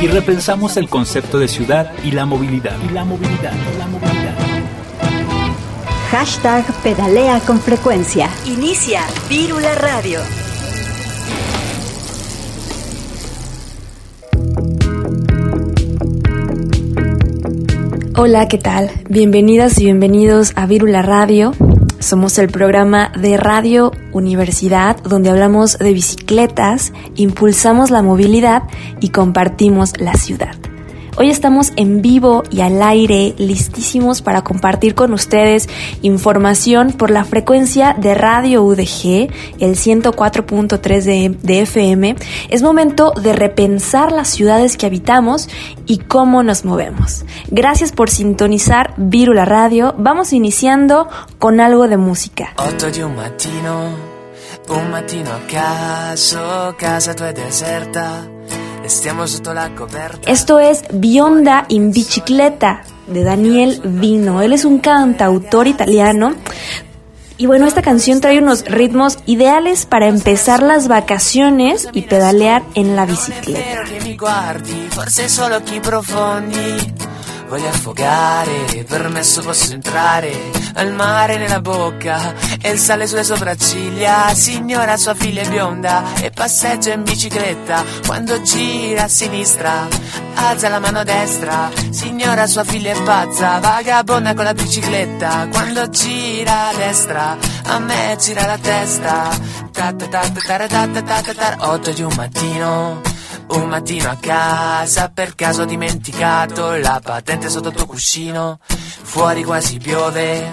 y repensamos el concepto de ciudad y la movilidad. Y la movilidad, la movilidad. Hashtag pedalea con frecuencia. Inicia Vírula Radio. Hola, ¿qué tal? Bienvenidas y bienvenidos a Vírula Radio. Somos el programa de Radio Universidad donde hablamos de bicicletas, impulsamos la movilidad y compartimos la ciudad. Hoy estamos en vivo y al aire, listísimos para compartir con ustedes información por la frecuencia de Radio UDG, el 104.3 de, de, FM. Es momento de repensar las ciudades que habitamos y cómo nos movemos. Gracias por sintonizar Virula Radio. Vamos iniciando con algo de música. un mattino, a caso, casa tua deserta. Esto es Bionda in Bicicleta de Daniel Vino. Él es un cantautor italiano. Y bueno, esta canción trae unos ritmos ideales para empezar las vacaciones y pedalear en la bicicleta. Voglio affogare, permesso posso entrare al mare nella bocca e il sale sulle sopracciglia. Signora, sua figlia è bionda e passeggia in bicicletta quando gira a sinistra. Alza la mano destra, signora, sua figlia è pazza, vagabonda con la bicicletta. Quando gira a destra, a me gira la testa. Ta ta ta ta ta ta ta ta ta, otto di un mattino. Un mattino a casa per caso ho dimenticato la patente sotto il tuo cuscino. Fuori quasi piove,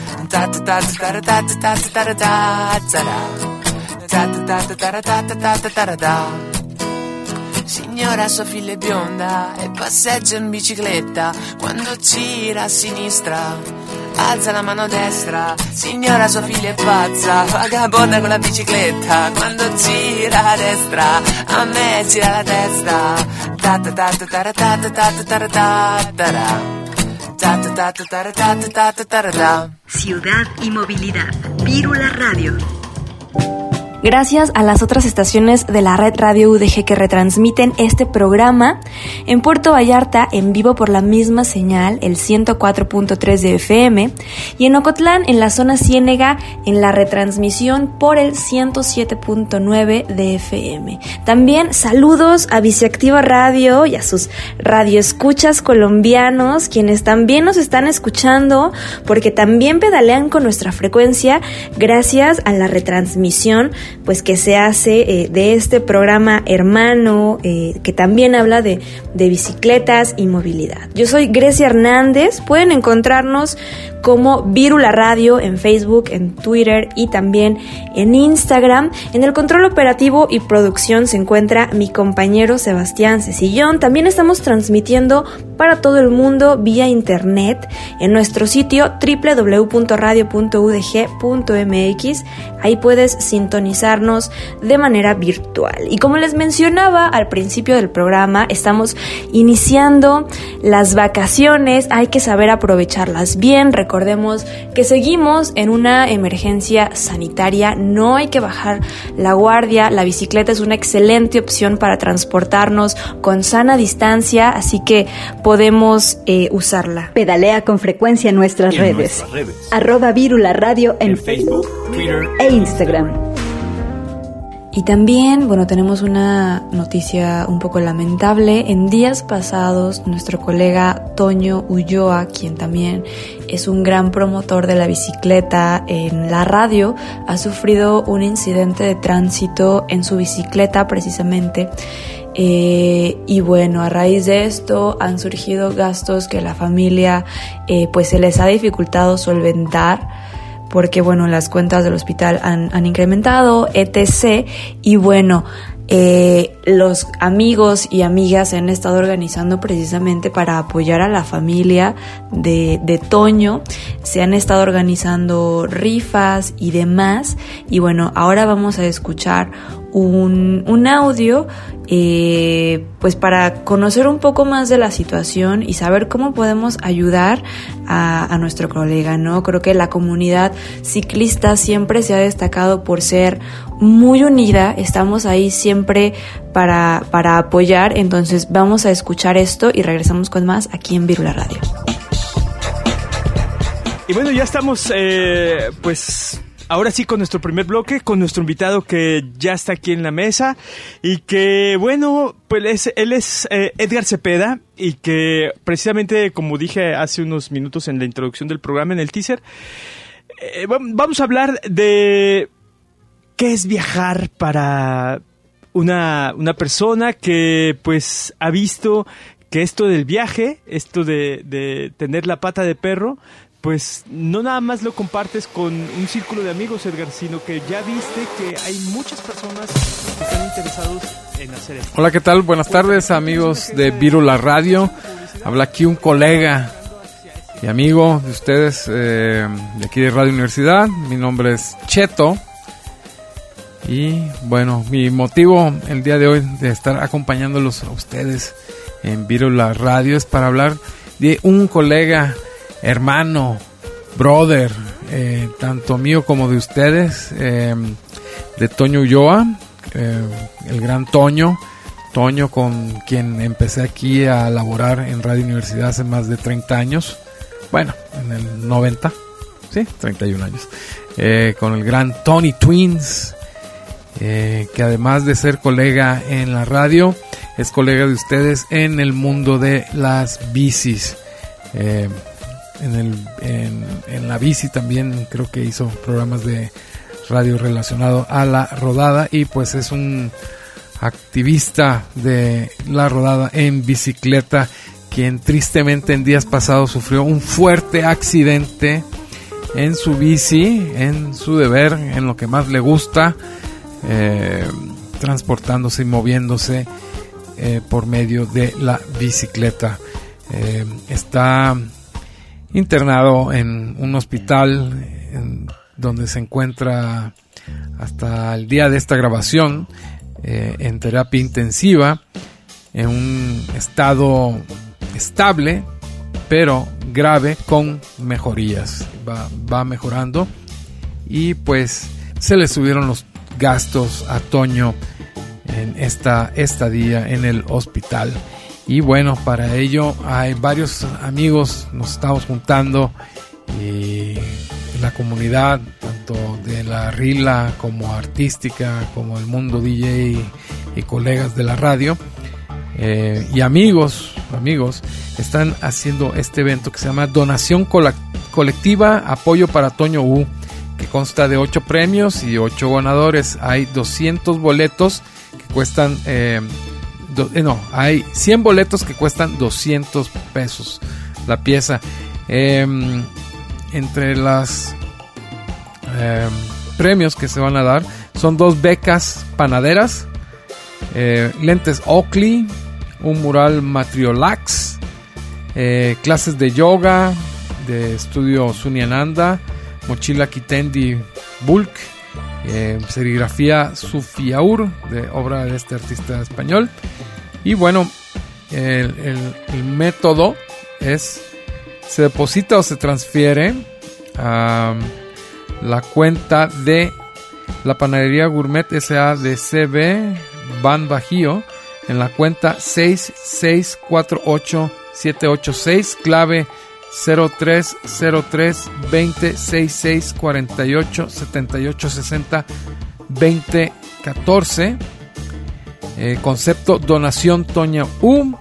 Signora sua figlia è bionda e passeggia in bicicletta quando gira a sinistra. Alza la mano destra, signora sua figlia è pazza, vagabonda con la bicicletta, quando gira a destra, a me gira la testa. Ciudad y movilidad. Vírula Radio gracias a las otras estaciones de la red Radio UDG que retransmiten este programa. En Puerto Vallarta, en vivo por la misma señal, el 104.3 de FM, y en Ocotlán, en la zona Ciénega, en la retransmisión por el 107.9 de FM. También saludos a Viceactiva Radio y a sus radioescuchas colombianos, quienes también nos están escuchando, porque también pedalean con nuestra frecuencia gracias a la retransmisión pues que se hace eh, de este programa hermano eh, que también habla de, de bicicletas y movilidad. Yo soy Grecia Hernández, pueden encontrarnos como Virula Radio en Facebook, en Twitter y también en Instagram. En el control operativo y producción se encuentra mi compañero Sebastián Cecillón. También estamos transmitiendo para todo el mundo vía internet en nuestro sitio www.radio.udg.mx. Ahí puedes sintonizarnos de manera virtual. Y como les mencionaba al principio del programa, estamos iniciando las vacaciones. Hay que saber aprovecharlas bien. Recordemos que seguimos en una emergencia sanitaria. No hay que bajar la guardia. La bicicleta es una excelente opción para transportarnos con sana distancia. Así que podemos eh, usarla. Pedalea con frecuencia en nuestras, redes. Arroba Virula Radio en, Facebook, Twitter e Instagram. Y también, bueno, tenemos una noticia un poco lamentable. En días pasados, nuestro colega Toño Ulloa, quien también es un gran promotor de la bicicleta en la radio, ha sufrido un incidente de tránsito en su bicicleta precisamente. Eh, y bueno, a raíz de esto han surgido gastos que la familia eh, pues se les ha dificultado solventar porque bueno, las cuentas del hospital han, incrementado, etc. Y bueno, eh, los amigos y amigas se han estado organizando precisamente para apoyar a la familia de, de, Toño. Se han estado organizando rifas y demás. Y bueno, ahora vamos a escuchar un, un audio eh, pues para conocer un poco más de la situación y saber cómo podemos ayudar a, nuestro colega, ¿no? Creo que la comunidad ciclista siempre se ha destacado por ser muy unida, estamos ahí siempre para, para apoyar, entonces vamos a escuchar esto y regresamos con más aquí en Virula Radio. Y bueno, ya estamos eh, pues ahora sí con nuestro primer bloque, con nuestro invitado que ya está aquí en la mesa y que, bueno, pues él es eh, Edgar Cepeda y que precisamente, como dije hace unos minutos en la introducción del programa, en el teaser, eh, vamos a hablar de qué es viajar para una, una persona que pues ha visto que esto del viaje, esto de, de tener la pata de perro, pues no nada más lo compartes con un círculo de amigos, Edgar, sino que ya viste que hay muchas personas que están interesados en hacer esto. Hola, ¿qué tal? Buenas tardes, amigos de Virula Radio. Habla aquí un colega y amigo de ustedes eh, de aquí de Radio Universidad. Mi nombre es Cheto. Y bueno, mi motivo el día de hoy de estar acompañándolos a ustedes en Virula Radio es para hablar de un colega hermano, brother, eh, tanto mío como de ustedes, eh, de Toño Ulloa, eh, el gran Toño, Toño con quien empecé aquí a laborar en Radio Universidad hace más de 30 años, bueno, en el 90, sí, 31 años, con el gran Tony Twins, que además de ser colega en la radio, es colega de ustedes en el mundo de las bicis en, el, en, la bici también creo que hizo programas de radio relacionado a la rodada y pues es un activista de la rodada en bicicleta quien tristemente en días pasados sufrió un fuerte accidente en su bici, en su deber, en lo que más le gusta, eh, transportándose y moviéndose eh, por medio de la bicicleta. Eh, está internado en un hospital donde se encuentra hasta el día de esta grabación eh, en terapia intensiva, en un estado estable, pero grave con mejorías. Va, va mejorando y pues se le subieron los gastos a Toño en esta estadía en el hospital. Y bueno, para ello hay varios amigos, nos estamos juntando y la comunidad, tanto de la Rila como artística, como el mundo DJ y, colegas de la radio. Eh, y amigos, amigos, están haciendo este evento que se llama Donación Colectiva Apoyo para Toño U, que consta de 8 premios y 8 ganadores. Hay 200 boletos que cuestan eh, eh, no, hay 100 boletos que cuestan 200 pesos la pieza. Em, entre los em, premios que se van a dar son dos becas panaderas, eh, lentes Oakley, un mural Matriolax, eh, clases de yoga de estudio Sunyananda, mochila Kitendi Bulk, serigrafía Sufiaur de obra de este artista español. Y bueno, el, método es, se deposita o se transfiere a la cuenta de la panadería Gourmet SA de CB Ban Bajío en la cuenta 6648786 clave 0303 20 48 78 60 20 14. Eh, concepto donación Toño U.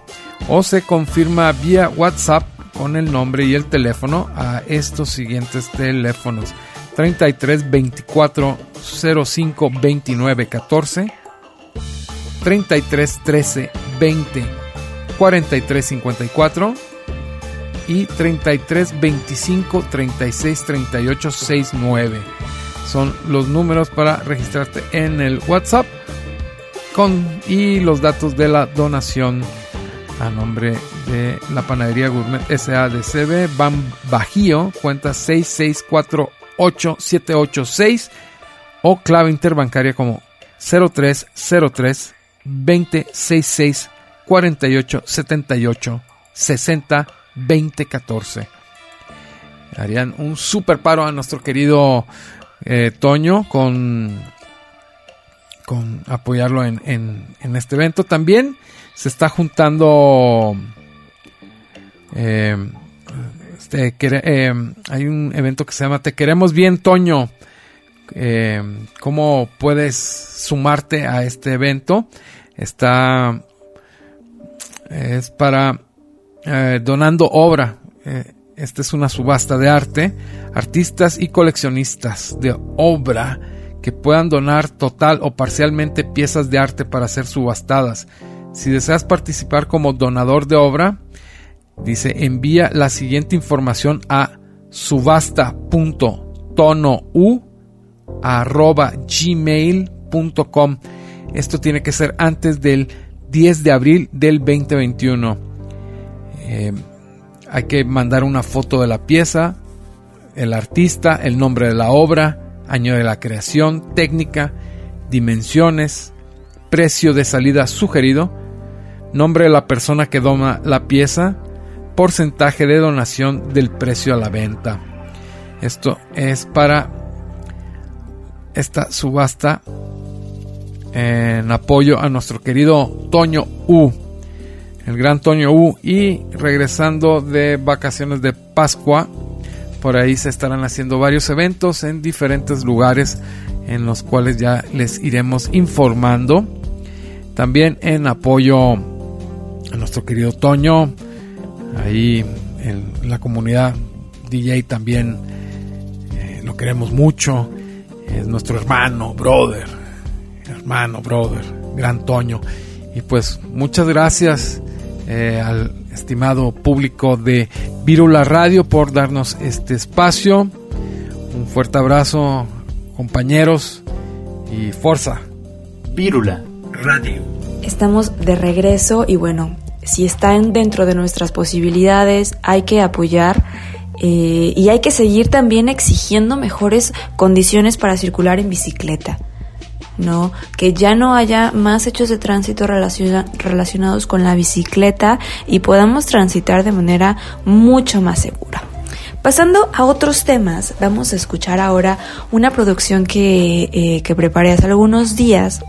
O se confirma vía WhatsApp con el nombre y el teléfono a estos siguientes teléfonos. 33 24 05 29 14 33 13 20 43 54 y 33 25 36 38 69 son los números para registrarte en el WhatsApp con y los datos de la donación a nombre de la panadería Gourmet SADCB Ban Bajío cuenta 6648786 o clave interbancaria como 0303 2066 48 78 60 2014. Harían un super paro a nuestro querido eh, Toño con, con apoyarlo en, en, este evento. También se está juntando. Eh, este, eh, hay un evento que se llama Te queremos bien, Toño. ¿Cómo puedes sumarte a este evento? Está. Es para eh, donando obra. Eh, esta es una subasta de arte. Artistas y coleccionistas de obra que puedan donar total o parcialmente piezas de arte para ser subastadas. Si deseas participar como donador de obra, dice envía la siguiente información a subasta.tonou@gmail.com. Esto tiene que ser antes del 10 de abril del 2021. Eh, hay que mandar una foto de la pieza, el artista, el nombre de la obra, año de la creación, técnica, dimensiones, precio de salida sugerido, nombre de la persona que dona la pieza, porcentaje de donación del precio a la venta. Esto es para esta subasta en apoyo a nuestro querido Toño U el gran Toño U. Y regresando de vacaciones de Pascua, por ahí se estarán haciendo varios eventos en diferentes lugares en los cuales ya les iremos informando. También en apoyo a nuestro querido Toño, ahí en la comunidad DJ también eh, lo queremos mucho. Es nuestro hermano, brother, hermano, brother, gran Toño. Y pues muchas gracias eh, al estimado público de Virula Radio por darnos este espacio. Un fuerte abrazo, compañeros, y fuerza. Virula Radio. Estamos de regreso y bueno, si están dentro de nuestras posibilidades, hay que apoyar. Eh, y hay que seguir también exigiendo mejores condiciones para circular en bicicleta. ¿No? Que ya no haya más hechos de tránsito relacionados con la bicicleta y podamos transitar de manera mucho más segura. Pasando a otros temas, vamos a escuchar ahora una producción que, eh, que preparé hace algunos días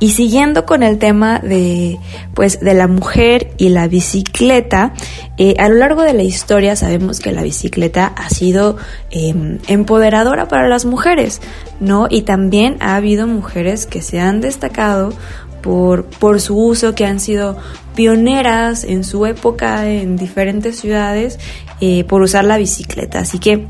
y siguiendo con el tema de, pues, de la mujer y la bicicleta, eh, a lo largo de la historia sabemos que la bicicleta ha sido em, empoderadora para las mujeres, ¿no? Y también ha habido mujeres que se han destacado por, por su uso, que han sido pioneras en su época en diferentes ciudades eh, por usar la bicicleta. Así que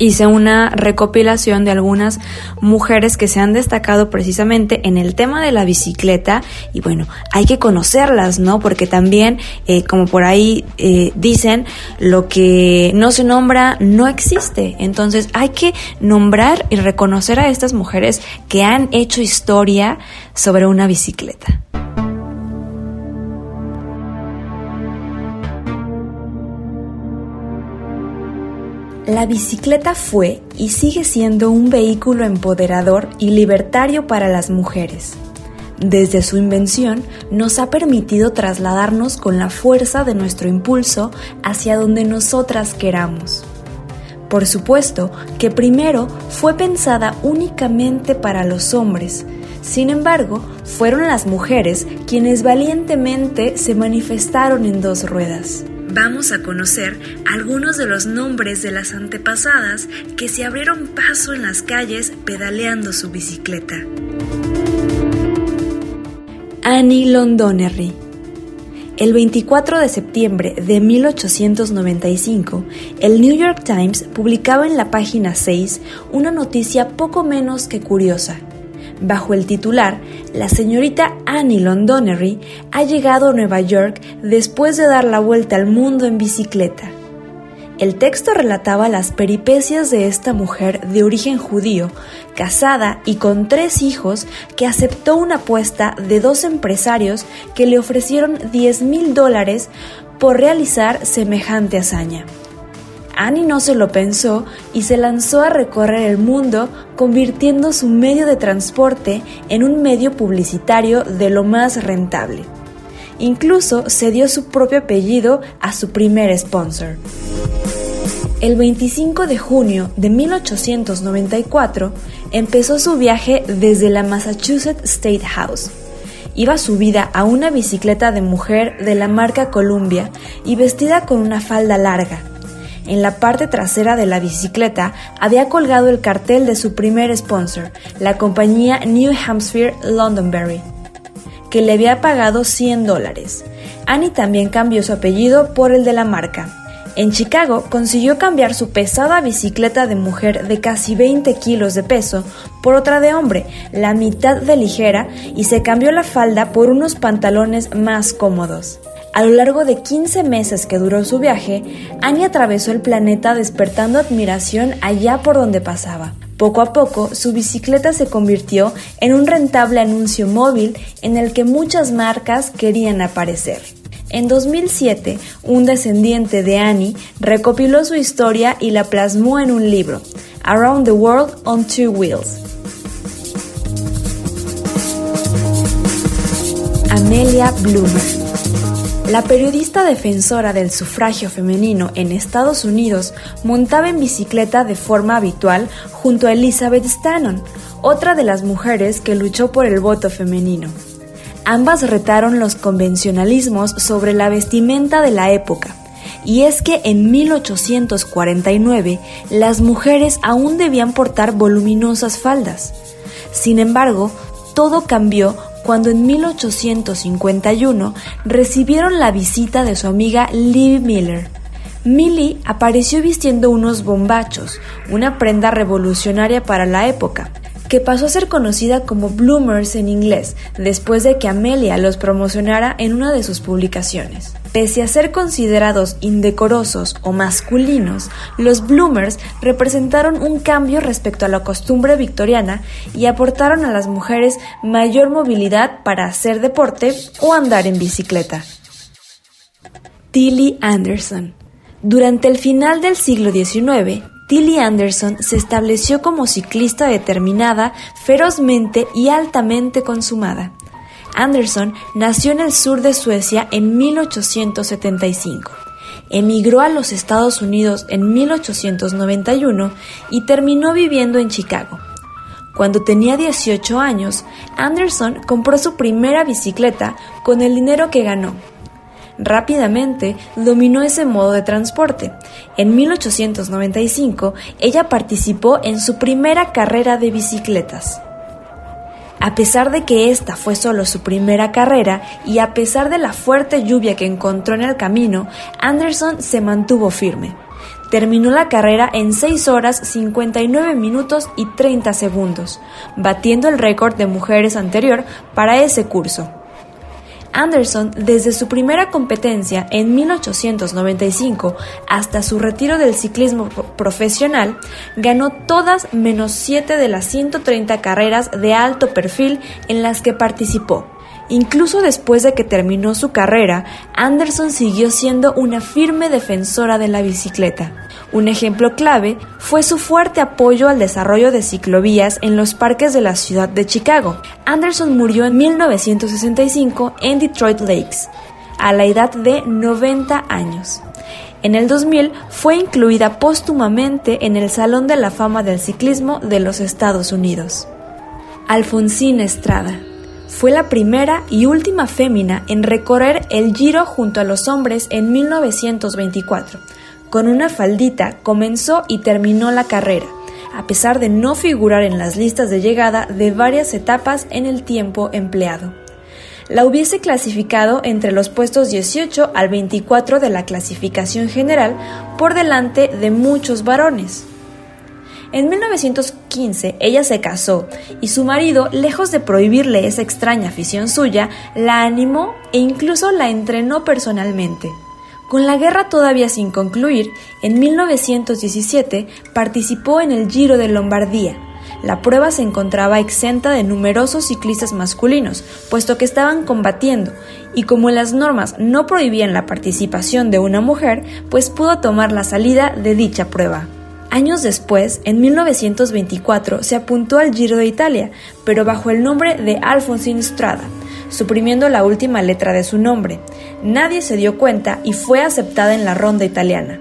hice una recopilación de algunas mujeres que se han destacado precisamente en el tema de la bicicleta y bueno, hay que conocerlas, ¿no? Porque también, eh, como por ahí eh, dicen, lo que no se nombra no existe. Entonces hay que nombrar y reconocer a estas mujeres que han hecho historia sobre una bicicleta. La bicicleta fue y sigue siendo un vehículo empoderador y libertario para las mujeres. Desde su invención nos ha permitido trasladarnos con la fuerza de nuestro impulso hacia donde nosotras queramos. Por supuesto que primero fue pensada únicamente para los hombres, sin embargo, fueron las mujeres quienes valientemente se manifestaron en dos ruedas vamos a conocer algunos de los nombres de las antepasadas que se abrieron paso en las calles pedaleando su bicicleta. Annie Londonderry el 24 de septiembre de 1895, el New York Times publicaba en la página 6 una noticia poco menos que curiosa. Bajo el titular, la señorita Annie Londonderry ha llegado a Nueva York después de dar la vuelta al mundo en bicicleta. El texto relataba las peripecias de esta mujer de origen judío, casada y con tres hijos, que aceptó una apuesta de dos empresarios que le ofrecieron 10 mil dólares por realizar semejante hazaña. Annie no se lo pensó y se lanzó a recorrer el mundo convirtiendo su medio de transporte en un medio publicitario de lo más rentable. Incluso se dio su propio apellido a su primer sponsor. El 25 de junio de 1894 empezó su viaje desde la Massachusetts State House. Iba subida a una bicicleta de mujer de la marca Columbia y vestida con una falda larga. En la parte trasera de la bicicleta había colgado el cartel de su primer sponsor, la compañía New Hampshire Londonderry, que le había pagado 100 dólares. Annie también cambió su apellido por el de la marca. En Chicago consiguió cambiar su pesada bicicleta de mujer de casi 20 kilos de peso por otra de hombre, la mitad de ligera, y se cambió la falda por unos pantalones más cómodos. A lo largo de 15 meses que duró su viaje, Annie atravesó el planeta despertando admiración allá por donde pasaba. Poco a poco, su bicicleta se convirtió en un rentable anuncio móvil en el que muchas marcas querían aparecer. En 2007, un descendiente de Annie recopiló su historia y la plasmó en un libro, Around the World on Two Wheels. Amelia Bloomer. La periodista defensora del sufragio femenino en Estados Unidos montaba en bicicleta de forma habitual junto a Elizabeth Stanton, otra de las mujeres que luchó por el voto femenino. Ambas retaron los convencionalismos sobre la vestimenta de la época. Y es que en 1849 las mujeres aún debían portar voluminosas faldas. Sin embargo, todo cambió cuando en 1851 recibieron la visita de su amiga Libby Miller. Millie apareció vistiendo unos bombachos, una prenda revolucionaria para la época, que pasó a ser conocida como Bloomers en inglés, después de que Amelia los promocionara en una de sus publicaciones. Pese a ser considerados indecorosos o masculinos, los Bloomers representaron un cambio respecto a la costumbre victoriana y aportaron a las mujeres mayor movilidad para hacer deporte o andar en bicicleta. Tilly Anderson Durante el final del siglo XIX, Tilly Anderson se estableció como ciclista determinada, ferozmente y altamente consumada. Anderson nació en el sur de Suecia en 1875. Emigró a los Estados Unidos en 1891 y terminó viviendo en Chicago. Cuando tenía 18 años, Anderson compró su primera bicicleta con el dinero que ganó rápidamente dominó ese modo de transporte. En 1895 ella participó en su primera carrera de bicicletas. A pesar de que esta fue solo su primera carrera y a pesar de la fuerte lluvia que encontró en el camino, Anderson se mantuvo firme. Terminó la carrera en 6 horas 59 minutos y 30 segundos, batiendo el récord de mujeres anterior para ese curso. Anderson, desde su primera competencia en 1895 hasta su retiro del ciclismo profesional, ganó todas menos 7 de las 130 carreras de alto perfil en las que participó. Incluso después de que terminó su carrera, Anderson siguió siendo una firme defensora de la bicicleta. Un ejemplo clave fue su fuerte apoyo al desarrollo de ciclovías en los parques de la ciudad de Chicago. Anderson murió en 1965 en Detroit Lakes, a la edad de 90 años. En el 2000 fue incluida póstumamente en el Salón de la Fama del Ciclismo de los Estados Unidos. Alfonsín Estrada Fue la primera y última fémina en recorrer el Giro junto a los hombres en 1924. Con una faldita comenzó y terminó la carrera, a pesar de no figurar en las listas de llegada de varias etapas en el tiempo empleado. La hubiese clasificado entre los puestos 18 al 24 de la clasificación general por delante de muchos varones. En 1915 ella se casó y su marido, lejos de prohibirle esa extraña afición suya, la animó e incluso la entrenó personalmente. Con la guerra todavía sin concluir, en 1917 participó en el Giro de Lombardía. La prueba se encontraba exenta de numerosos ciclistas masculinos, puesto que estaban combatiendo, y como las normas no prohibían la participación de una mujer, pues pudo tomar la salida de dicha prueba. Años después, en 1924, se apuntó al Giro de Italia, pero bajo el nombre de Alfonsine Strada, suprimiendo la última letra de su nombre. Nadie se dio cuenta y fue aceptada en la ronda italiana.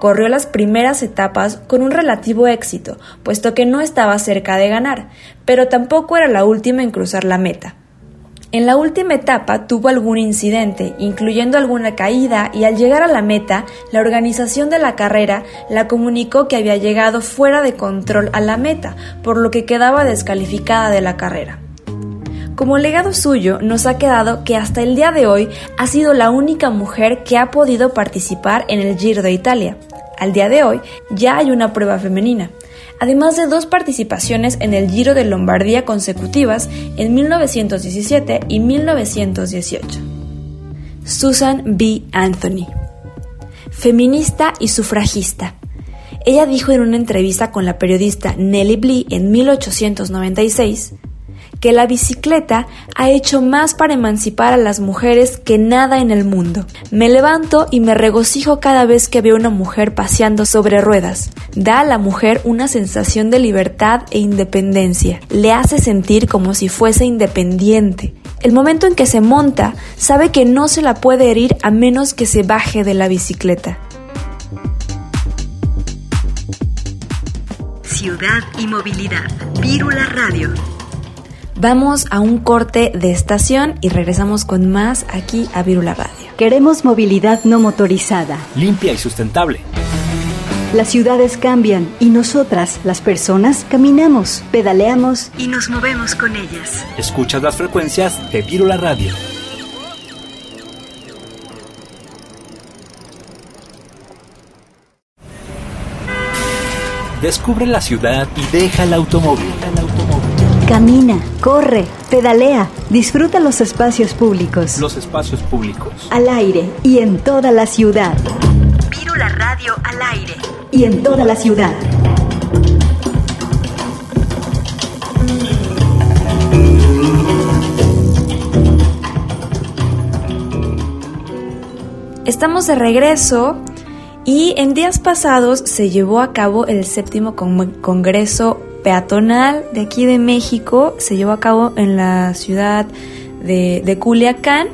Corrió las primeras etapas con un relativo éxito, puesto que no estaba cerca de ganar, pero tampoco era la última en cruzar la meta. En la última etapa tuvo algún incidente, incluyendo alguna caída, y al llegar a la meta, la organización de la carrera la comunicó que había llegado fuera de control a la meta, por lo que quedaba descalificada de la carrera. Como legado suyo nos ha quedado que hasta el día de hoy ha sido la única mujer que ha podido participar en el Giro de Italia. Al día de hoy ya hay una prueba femenina además de dos participaciones en el Giro de Lombardía consecutivas en 1917 y 1918. Susan B. Anthony, feminista y sufragista. Ella dijo en una entrevista con la periodista Nellie Blee en 1896 que la bicicleta ha hecho más para emancipar a las mujeres que nada en el mundo. Me levanto y me regocijo cada vez que veo una mujer paseando sobre ruedas. Da a la mujer una sensación de libertad e independencia. Le hace sentir como si fuese independiente. El momento en que se monta, sabe que no se la puede herir a menos que se baje de la bicicleta. Ciudad y movilidad. Vírula Radio. Vamos a un corte de estación y regresamos con más aquí a Virula Radio. Queremos movilidad no motorizada. Limpia y sustentable. Las ciudades cambian y nosotras, las personas, caminamos, pedaleamos y nos movemos con ellas. Escuchas las frecuencias de Virula Radio. Descubre la ciudad y deja el automóvil. Camina, corre, pedalea, disfruta los espacios públicos. Los espacios públicos. Al aire y en toda la ciudad. Vírula Radio al aire y en toda la ciudad. Estamos de regreso y en días pasados se llevó a cabo el séptimo Congreso peatonal de aquí de México se llevó a cabo en la ciudad de, Culiacán.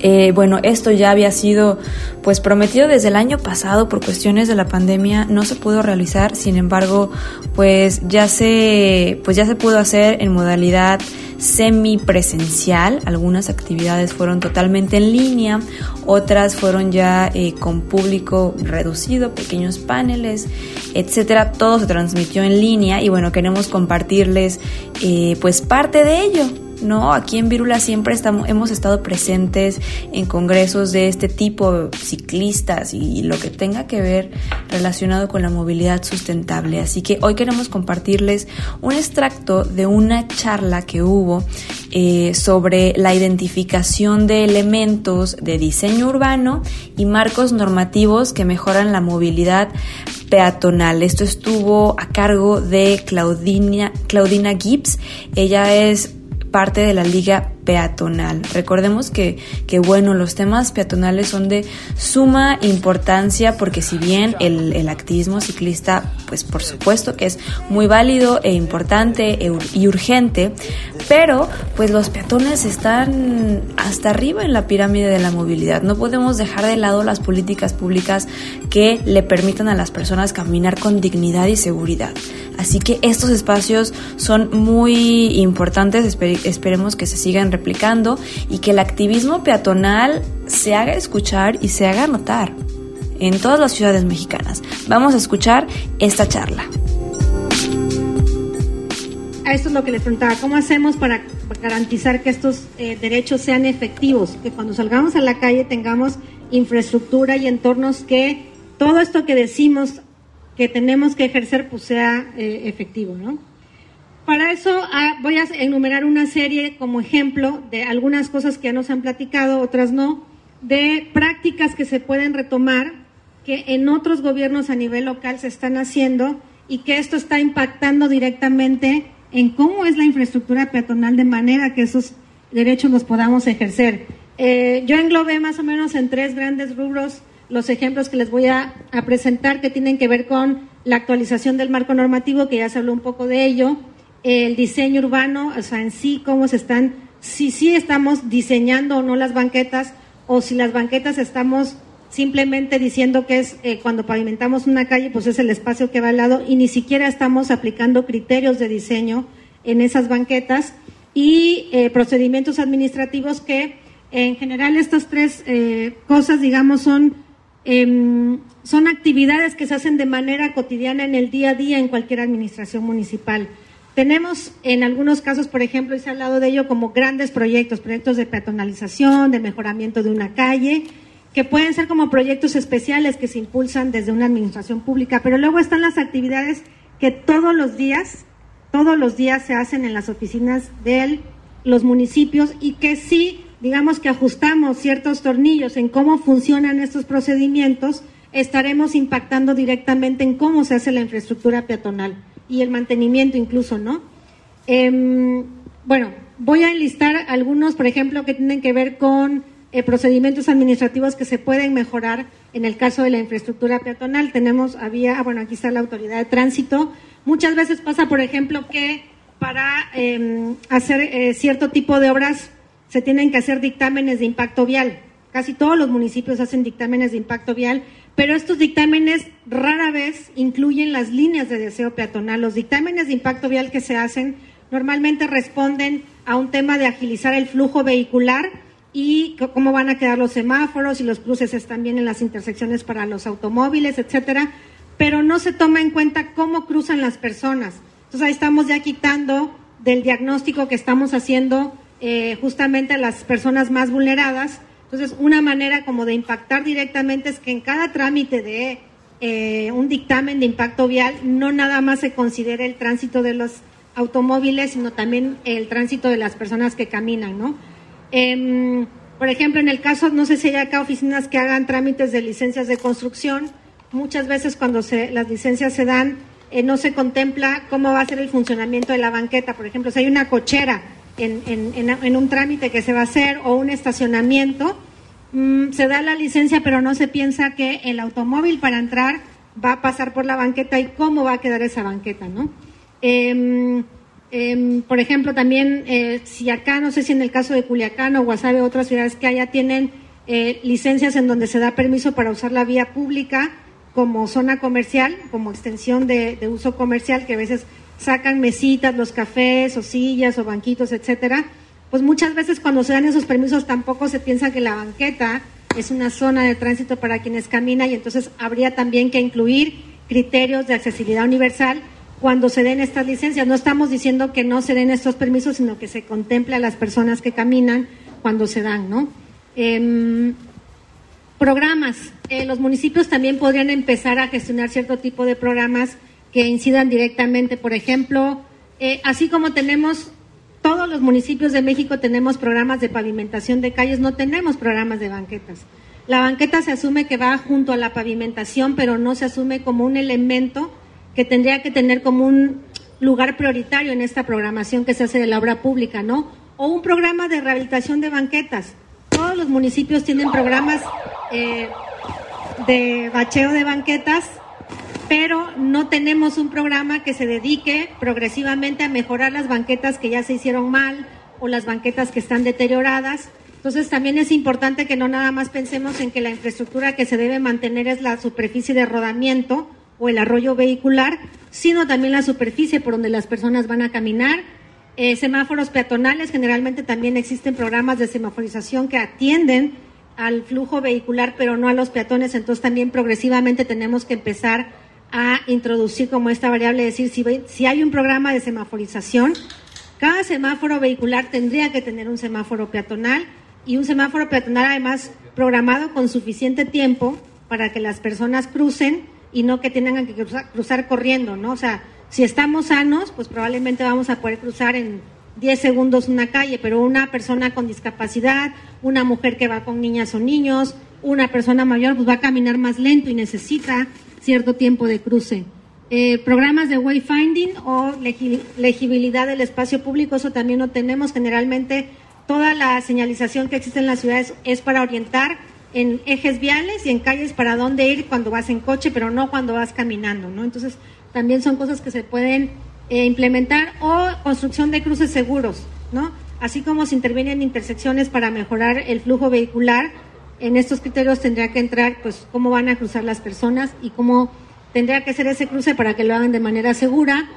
Eh, bueno, esto ya había sido pues prometido desde el año pasado por cuestiones de la pandemia, no se pudo realizar, sin embargo, pues ya se pues ya se pudo hacer en modalidad semipresencial, algunas actividades fueron totalmente en línea, otras fueron ya eh, con público reducido, pequeños paneles, etcétera, todo se transmitió en línea y bueno, queremos compartirles eh, pues parte de ello, ¿no? Aquí en Virula siempre estamos, hemos estado presentes en congresos de este tipo, ciclistas y lo que tenga que ver relacionado con la movilidad sustentable. Así que hoy queremos compartirles un extracto de una charla que hubo eh, sobre la identificación de elementos de diseño urbano y marcos normativos que mejoran la movilidad peatonal. Esto estuvo a cargo de Claudina, Claudina Gibbs. Ella es parte de la Liga peatonal. Recordemos que, que, bueno, los temas peatonales son de suma importancia porque si bien el, el activismo ciclista, pues por supuesto que es muy válido e importante e y urgente, pero pues los peatones están hasta arriba en la pirámide de la movilidad. No podemos dejar de lado las políticas públicas que le permitan a las personas caminar con dignidad y seguridad. Así que estos espacios son muy importantes, esperemos que se sigan replicando y que el activismo peatonal se haga escuchar y se haga notar en todas las ciudades mexicanas. Vamos a escuchar esta charla. Esto es lo que les preguntaba, ¿cómo hacemos para garantizar que estos eh, derechos sean efectivos? Que cuando salgamos a la calle tengamos infraestructura y entornos que todo esto que decimos que tenemos que ejercer pues sea eh, efectivo, ¿no? Para eso ah, voy a enumerar una serie como ejemplo de algunas cosas que ya nos han platicado, otras no, de prácticas que se pueden retomar que en otros gobiernos a nivel local se están haciendo y que esto está impactando directamente en cómo es la infraestructura peatonal de manera que esos derechos los podamos ejercer. Eh, yo englobé más o menos en tres grandes rubros los ejemplos que les voy a, presentar que tienen que ver con la actualización del marco normativo, que ya se habló un poco de ello, el diseño urbano, o sea, en sí, cómo se están, si sí estamos diseñando o no las banquetas, o si las banquetas estamos simplemente diciendo que es eh, cuando pavimentamos una calle, pues es el espacio que va al lado y ni siquiera estamos aplicando criterios de diseño en esas banquetas y eh, procedimientos administrativos que en general estas tres eh, cosas, digamos, son Em, son actividades que se hacen de manera cotidiana en el día a día en cualquier administración municipal. Tenemos en algunos casos, por ejemplo, y se ha hablado de ello como grandes proyectos, proyectos de peatonalización, de mejoramiento de una calle, que pueden ser como proyectos especiales que se impulsan desde una administración pública, pero luego están las actividades que todos los días, todos los días se hacen en las oficinas de los municipios y que sí digamos que ajustamos ciertos tornillos en cómo funcionan estos procedimientos, estaremos impactando directamente en cómo se hace la infraestructura peatonal y el mantenimiento incluso, ¿no? Em, bueno, voy a enlistar algunos, por ejemplo, que tienen que ver con eh, procedimientos administrativos que se pueden mejorar en el caso de la infraestructura peatonal. Tenemos, había, ah, bueno, aquí está la autoridad de tránsito. Muchas veces pasa, por ejemplo, que para em, hacer eh, cierto tipo de obras se tienen que hacer dictámenes de impacto vial. Casi todos los municipios hacen dictámenes de impacto vial, pero estos dictámenes rara vez incluyen las líneas de deseo peatonal. Los dictámenes de impacto vial que se hacen normalmente responden a un tema de agilizar el flujo vehicular y cómo van a quedar los semáforos y los cruces bien en las intersecciones para los automóviles, etcétera, pero no se toma en cuenta cómo cruzan las personas. Entonces ahí estamos ya quitando del diagnóstico que estamos haciendo eh, justamente a las personas más vulneradas. Entonces, una manera como de impactar directamente es que en cada trámite de eh, un dictamen de impacto vial no nada más se considere el tránsito de los automóviles, sino también el tránsito de las personas que caminan, ¿no? Em, por ejemplo, en el caso, no sé si hay acá oficinas que hagan trámites de licencias de construcción, muchas veces cuando se, las licencias se dan, eh, no se contempla cómo va a ser el funcionamiento de la banqueta. Por ejemplo, si hay una cochera en, un trámite que se va a hacer o un estacionamiento, mm, se da la licencia, pero no se piensa que el automóvil para entrar va a pasar por la banqueta y cómo va a quedar esa banqueta, ¿no? Em, por ejemplo, también eh, si acá, no sé si en el caso de Culiacán o Guasave, otras ciudades que haya tienen eh, licencias en donde se da permiso para usar la vía pública como zona comercial, como extensión de uso comercial, que a veces sacan mesitas, los cafés o sillas o banquitos, etcétera, pues muchas veces cuando se dan esos permisos tampoco se piensa que la banqueta es una zona de tránsito para quienes caminan y entonces habría también que incluir criterios de accesibilidad universal cuando se den estas licencias. No estamos diciendo que no se den estos permisos, sino que se contemple a las personas que caminan cuando se dan, ¿no? Em, programas. Eh, los municipios también podrían empezar a gestionar cierto tipo de programas que incidan directamente. Por ejemplo, eh, así como tenemos, todos los municipios de México tenemos programas de pavimentación de calles, no tenemos programas de banquetas. La banqueta se asume que va junto a la pavimentación, pero no se asume como un elemento que tendría que tener como un lugar prioritario en esta programación que se hace de la obra pública, ¿no? O un programa de rehabilitación de banquetas. Todos los municipios tienen programas eh, de bacheo de banquetas, pero no tenemos un programa que se dedique progresivamente a mejorar las banquetas que ya se hicieron mal o las banquetas que están deterioradas. Entonces también es importante que no nada más pensemos en que la infraestructura que se debe mantener es la superficie de rodamiento o el arroyo vehicular, sino también la superficie por donde las personas van a caminar. Eh, semáforos peatonales, generalmente también existen programas de semaforización que atienden al flujo vehicular, pero no a los peatones, entonces también progresivamente tenemos que empezar a introducir como esta variable, decir, si, si hay un programa de semaforización, cada semáforo vehicular tendría que tener un semáforo peatonal y un semáforo peatonal además programado con suficiente tiempo para que las personas crucen y no que tengan que cruzar, corriendo, ¿no? O sea, si estamos sanos, pues probablemente vamos a poder cruzar en 10 segundos una calle, pero una persona con discapacidad, una mujer que va con niñas o niños, una persona mayor, pues va a caminar más lento y necesita cierto tiempo de cruce. Eh, programas de wayfinding o legibilidad del espacio público, eso también lo tenemos. Generalmente toda la señalización que existe en las ciudades es para orientar en ejes viales y en calles para dónde ir cuando vas en coche, pero no cuando vas caminando, ¿no? Entonces, también son cosas que se pueden eh, implementar o construcción de cruces seguros, ¿no? Así como se interviene en intersecciones para mejorar el flujo vehicular, en estos criterios tendría que entrar, pues, cómo van a cruzar las personas y cómo tendría que ser ese cruce para que lo hagan de manera segura.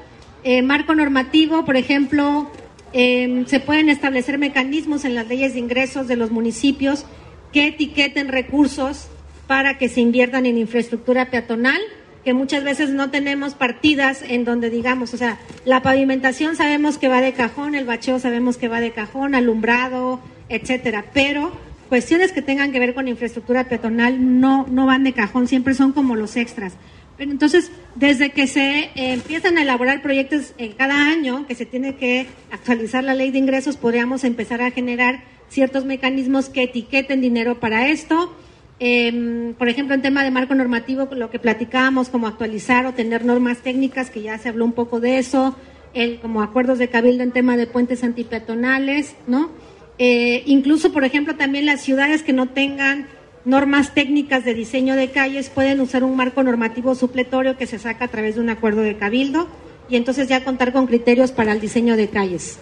Eh, marco normativo, por ejemplo, eh, se pueden establecer mecanismos en las leyes de ingresos de los municipios que etiqueten recursos para que se inviertan en infraestructura peatonal, que muchas veces no tenemos partidas en donde digamos, o sea, la pavimentación sabemos que va de cajón, el bacheo sabemos que va de cajón, alumbrado, etcétera, pero cuestiones que tengan que ver con infraestructura peatonal no, no van de cajón, siempre son como los extras. Pero entonces, desde que se eh, empiezan a elaborar proyectos en cada año, que se tiene que actualizar la ley de ingresos, podríamos empezar a generar ciertos mecanismos que etiqueten dinero para esto. Em, por ejemplo, en tema de marco normativo, lo que platicábamos, como actualizar o tener normas técnicas, que ya se habló un poco de eso, el, como acuerdos de cabildo en tema de puentes antipeatonales, ¿no? Eh, incluso, por ejemplo, también las ciudades que no tengan normas técnicas de diseño de calles pueden usar un marco normativo supletorio que se saca a través de un acuerdo de cabildo y entonces ya contar con criterios para el diseño de calles.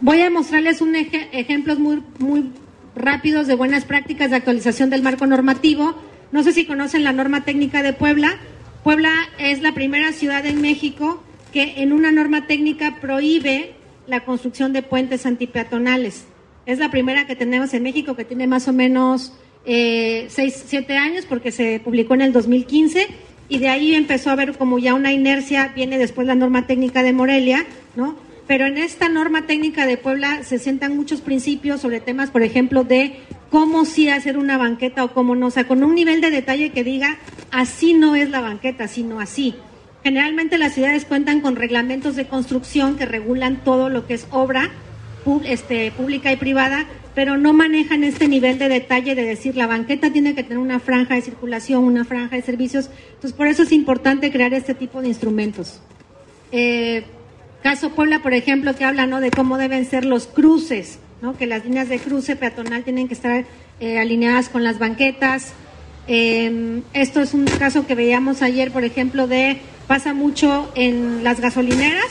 Voy a mostrarles un ejemplos muy, muy rápidos de buenas prácticas de actualización del marco normativo. No sé si conocen la norma técnica de Puebla. Puebla es la primera ciudad en México que en una norma técnica prohíbe la construcción de puentes antipeatonales. Es la primera que tenemos en México que tiene más o menos eh, seis, siete años porque se publicó en el 2015 y de ahí empezó a haber como ya una inercia, viene después la norma técnica de Morelia, ¿no? pero en esta norma técnica de Puebla se sientan muchos principios sobre temas, por ejemplo, de cómo sí hacer una banqueta o cómo no, o sea, con un nivel de detalle que diga, así no es la banqueta, sino así. Generalmente las ciudades cuentan con reglamentos de construcción que regulan todo lo que es obra este, pública y privada, pero no manejan este nivel de detalle de decir la banqueta tiene que tener una franja de circulación, una franja de servicios. Entonces, por eso es importante crear este tipo de instrumentos. Eh, Caso Puebla, por ejemplo, que habla ¿no? de cómo deben ser los cruces, ¿no? que las líneas de cruce peatonal tienen que estar eh, alineadas con las banquetas. Em, esto es un caso que veíamos ayer, por ejemplo, de pasa mucho en las gasolineras.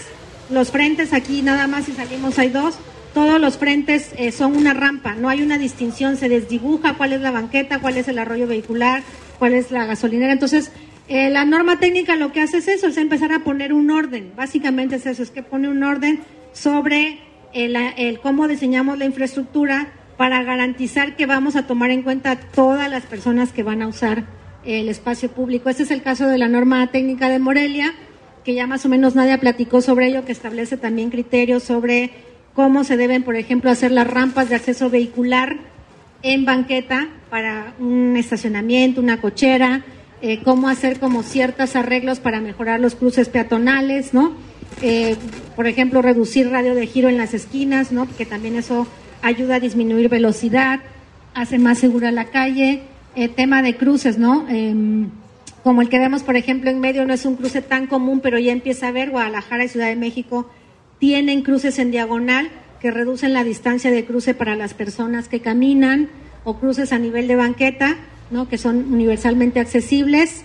Los frentes aquí nada más si salimos hay dos. Todos los frentes eh, son una rampa, no hay una distinción, se desdibuja cuál es la banqueta, cuál es el arroyo vehicular, cuál es la gasolinera. Entonces, eh, la norma técnica lo que hace es eso, es empezar a poner un orden. Básicamente es eso, es que pone un orden sobre el, cómo diseñamos la infraestructura para garantizar que vamos a tomar en cuenta todas las personas que van a usar el espacio público. Este es el caso de la norma técnica de Morelia, que ya más o menos nadie platicó sobre ello, que establece también criterios sobre cómo se deben, por ejemplo, hacer las rampas de acceso vehicular en banqueta para un estacionamiento, una cochera, eh, cómo hacer como ciertos arreglos para mejorar los cruces peatonales, ¿no? Eh, por ejemplo, reducir radio de giro en las esquinas, ¿no? Porque también eso ayuda a disminuir velocidad, hace más segura la calle. Eh, tema de cruces, ¿no? Em, como el que vemos, por ejemplo, en medio no es un cruce tan común, pero ya empieza a ver, Guadalajara y Ciudad de México tienen cruces en diagonal, que reducen la distancia de cruce para las personas que caminan o cruces a nivel de banqueta, ¿no? que son universalmente accesibles.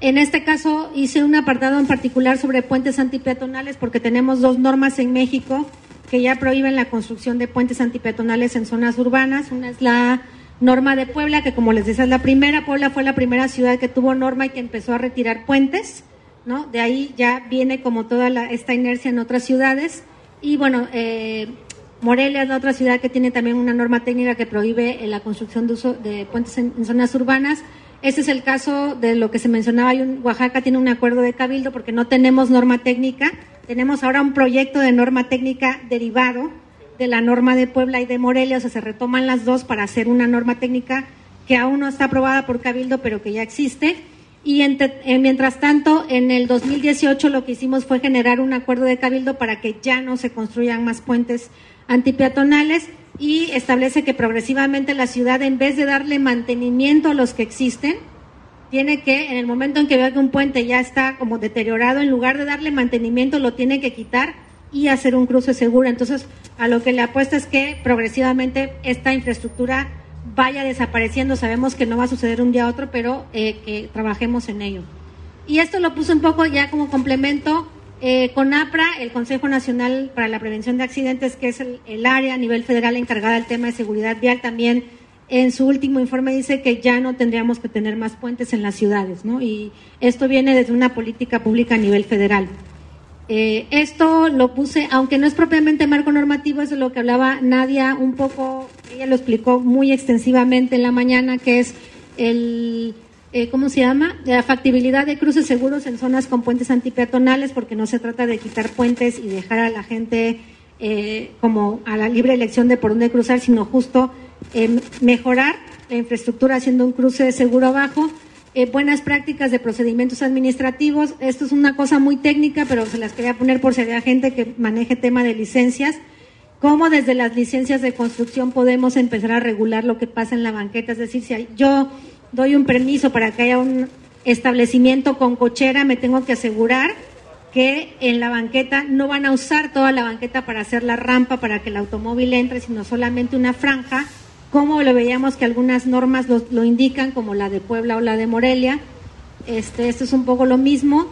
En este caso hice un apartado en particular sobre puentes antipeatonales porque tenemos dos normas en México que ya prohíben la construcción de puentes antipeatonales en zonas urbanas. Una es la norma de Puebla, que como les decía es la primera. Puebla fue la primera ciudad que tuvo norma y que empezó a retirar puentes. ¿No? De ahí ya viene como toda esta inercia en otras ciudades. Y bueno, eh, Morelia es la otra ciudad que tiene también una norma técnica que prohíbe eh, la construcción de, uso de puentes en, zonas urbanas. Ese es el caso de lo que se mencionaba. Oaxaca tiene un acuerdo de cabildo porque no tenemos norma técnica. Tenemos ahora un proyecto de norma técnica derivado de la norma de Puebla y de Morelia. O sea, se retoman las dos para hacer una norma técnica que aún no está aprobada por cabildo, pero que ya existe. Y eh, mientras tanto, en el 2018 lo que hicimos fue generar un acuerdo de cabildo para que ya no se construyan más puentes antipeatonales y establece que progresivamente la ciudad, en vez de darle mantenimiento a los que existen, tiene que, en el momento en que vea que un puente ya está como deteriorado, en lugar de darle mantenimiento, lo tiene que quitar y hacer un cruce seguro. Entonces, a lo que le apuesta es que progresivamente esta infraestructura vaya desapareciendo. Sabemos que no va a suceder un día a otro, pero eh, que trabajemos en ello. Y esto lo puse un poco ya como complemento eh, con APRA, el Consejo Nacional para la Prevención de Accidentes, que es el, área a nivel federal encargada del tema de seguridad vial, también en su último informe dice que ya no tendríamos que tener más puentes en las ciudades, ¿no? Y esto viene desde una política pública a nivel federal. Eh, esto lo puse, aunque no es propiamente marco normativo, es de lo que hablaba Nadia un poco, ella lo explicó muy extensivamente en la mañana, que es el eh, ¿cómo se llama? La factibilidad de cruces seguros en zonas con puentes antipeatonales, porque no se trata de quitar puentes y dejar a la gente eh, como a la libre elección de por dónde cruzar, sino justo eh, mejorar la infraestructura haciendo un cruce seguro abajo. Buenas prácticas de procedimientos administrativos. Esto es una cosa muy técnica, pero se las quería poner por si había gente que maneje tema de licencias. ¿Cómo desde las licencias de construcción podemos empezar a regular lo que pasa en la banqueta? Es decir, si yo doy un permiso para que haya un establecimiento con cochera, me tengo que asegurar que en la banqueta no van a usar toda la banqueta para hacer la rampa para que el automóvil entre, sino solamente una franja, como lo veíamos que algunas normas lo, indican, como la de Puebla o la de Morelia. Este, esto es un poco lo mismo.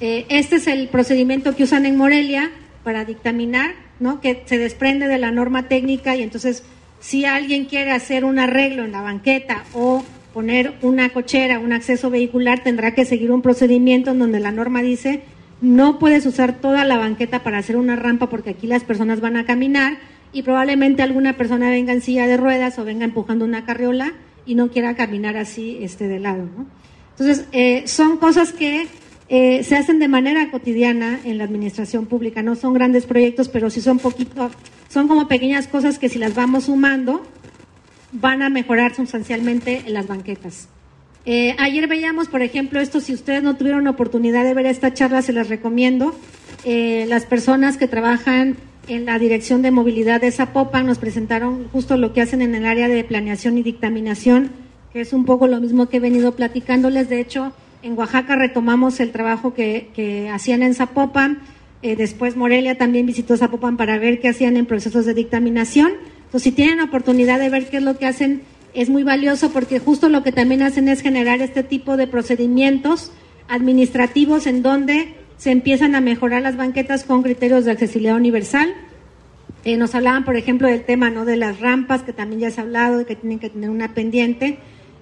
Eh, este es el procedimiento que usan en Morelia para dictaminar, ¿no? que se desprende de la norma técnica y entonces si alguien quiere hacer un arreglo en la banqueta o poner una cochera, un acceso vehicular, tendrá que seguir un procedimiento en donde la norma dice no puedes usar toda la banqueta para hacer una rampa porque aquí las personas van a caminar y probablemente alguna persona venga en silla de ruedas o venga empujando una carriola y no quiera caminar así este de lado. Entonces, eh, son cosas que eh, se hacen de manera cotidiana en la administración pública, no son grandes proyectos, pero sí son poquito, son como pequeñas cosas que si las vamos sumando, van a mejorar sustancialmente en las banquetas. Eh, ayer veíamos, por ejemplo, esto, si ustedes no tuvieron oportunidad de ver esta charla, se las recomiendo. Eh, las personas que trabajan en la Dirección de Movilidad de Zapopan nos presentaron justo lo que hacen en el área de planeación y dictaminación, que es un poco lo mismo que he venido platicándoles. De hecho, en Oaxaca retomamos el trabajo que, hacían en Zapopan. Eh, después Morelia también visitó Zapopan para ver qué hacían en procesos de dictaminación. Entonces, si tienen oportunidad de ver qué es lo que hacen, es muy valioso porque justo lo que también hacen es generar este tipo de procedimientos administrativos en donde se empiezan a mejorar las banquetas con criterios de accesibilidad universal. Eh, nos hablaban, por ejemplo, del tema ¿no? de las rampas, que también ya se ha hablado, que tienen que tener una pendiente.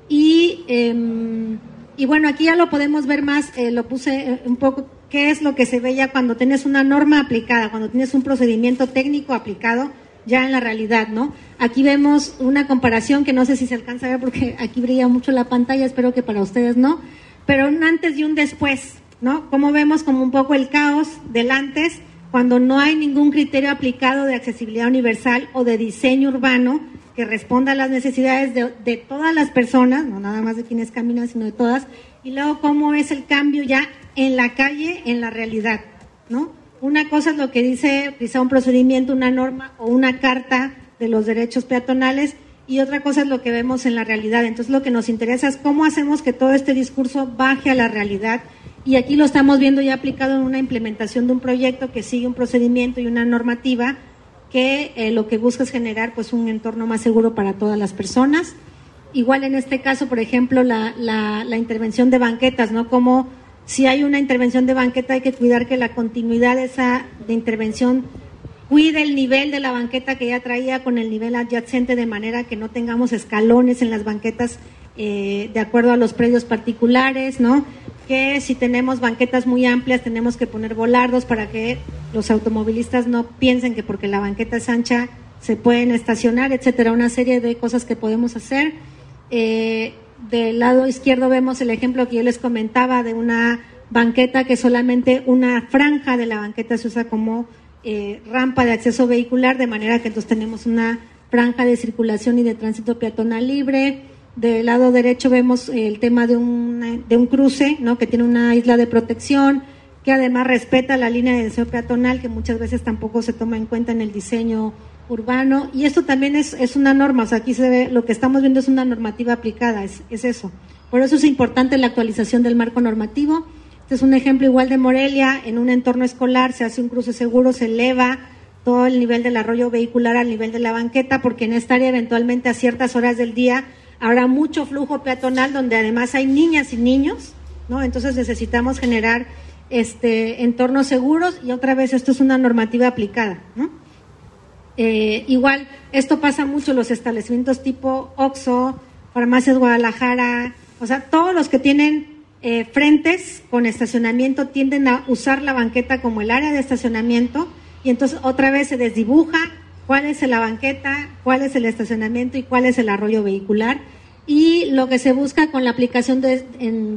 Y, em, y bueno, aquí ya lo podemos ver más, eh, lo puse eh, un poco, qué es lo que se veía cuando tienes una norma aplicada, cuando tienes un procedimiento técnico aplicado ya en la realidad, ¿no? Aquí vemos una comparación que no sé si se alcanza a ver porque aquí brilla mucho la pantalla, espero que para ustedes no, pero un antes y un después, ¿no? Como vemos como un poco el caos del antes, cuando no hay ningún criterio aplicado de accesibilidad universal o de diseño urbano que responda a las necesidades de, de todas las personas, no nada más de quienes caminan, sino de todas, y luego cómo es el cambio ya en la calle, en la realidad, ¿no? Una cosa es lo que dice quizá un procedimiento, una norma o una carta de los derechos peatonales y otra cosa es lo que vemos en la realidad. Entonces lo que nos interesa es cómo hacemos que todo este discurso baje a la realidad y aquí lo estamos viendo ya aplicado en una implementación de un proyecto que sigue un procedimiento y una normativa que eh, lo que busca es generar pues un entorno más seguro para todas las personas. Igual en este caso, por ejemplo, la, la, intervención de banquetas, ¿no? Como si hay una intervención de banqueta hay que cuidar que la continuidad de esa de intervención cuide el nivel de la banqueta que ya traía con el nivel adyacente de manera que no tengamos escalones en las banquetas eh, de acuerdo a los predios particulares, ¿no? Que si tenemos banquetas muy amplias tenemos que poner volardos para que los automovilistas no piensen que porque la banqueta es ancha se pueden estacionar, etcétera, una serie de cosas que podemos hacer. Eh, del lado izquierdo vemos el ejemplo que yo les comentaba de una banqueta que solamente una franja de la banqueta se usa como eh, rampa de acceso vehicular, de manera que entonces tenemos una franja de circulación y de tránsito peatonal libre. Del lado derecho vemos el tema de un, de un cruce, ¿no? que tiene una isla de protección, que además respeta la línea de deseo peatonal, que muchas veces tampoco se toma en cuenta en el diseño urbano. Y esto también es, es una norma, o sea, aquí se ve, lo que estamos viendo es una normativa aplicada, es, es eso. Por eso es importante la actualización del marco normativo. Este es un ejemplo igual de Morelia, en un entorno escolar se hace un cruce seguro, se eleva todo el nivel del arroyo vehicular al nivel de la banqueta, porque en esta área eventualmente a ciertas horas del día habrá mucho flujo peatonal donde además hay niñas y niños, ¿no? Entonces necesitamos generar este entornos seguros y otra vez esto es una normativa aplicada, ¿no? Eh, igual, esto pasa mucho en los establecimientos tipo OXO, Farmacias Guadalajara, o sea, todos los que tienen eh, frentes con estacionamiento tienden a usar la banqueta como el área de estacionamiento y entonces otra vez se desdibuja cuál es la banqueta, cuál es el estacionamiento y cuál es el arroyo vehicular. Y lo que se busca con la aplicación de,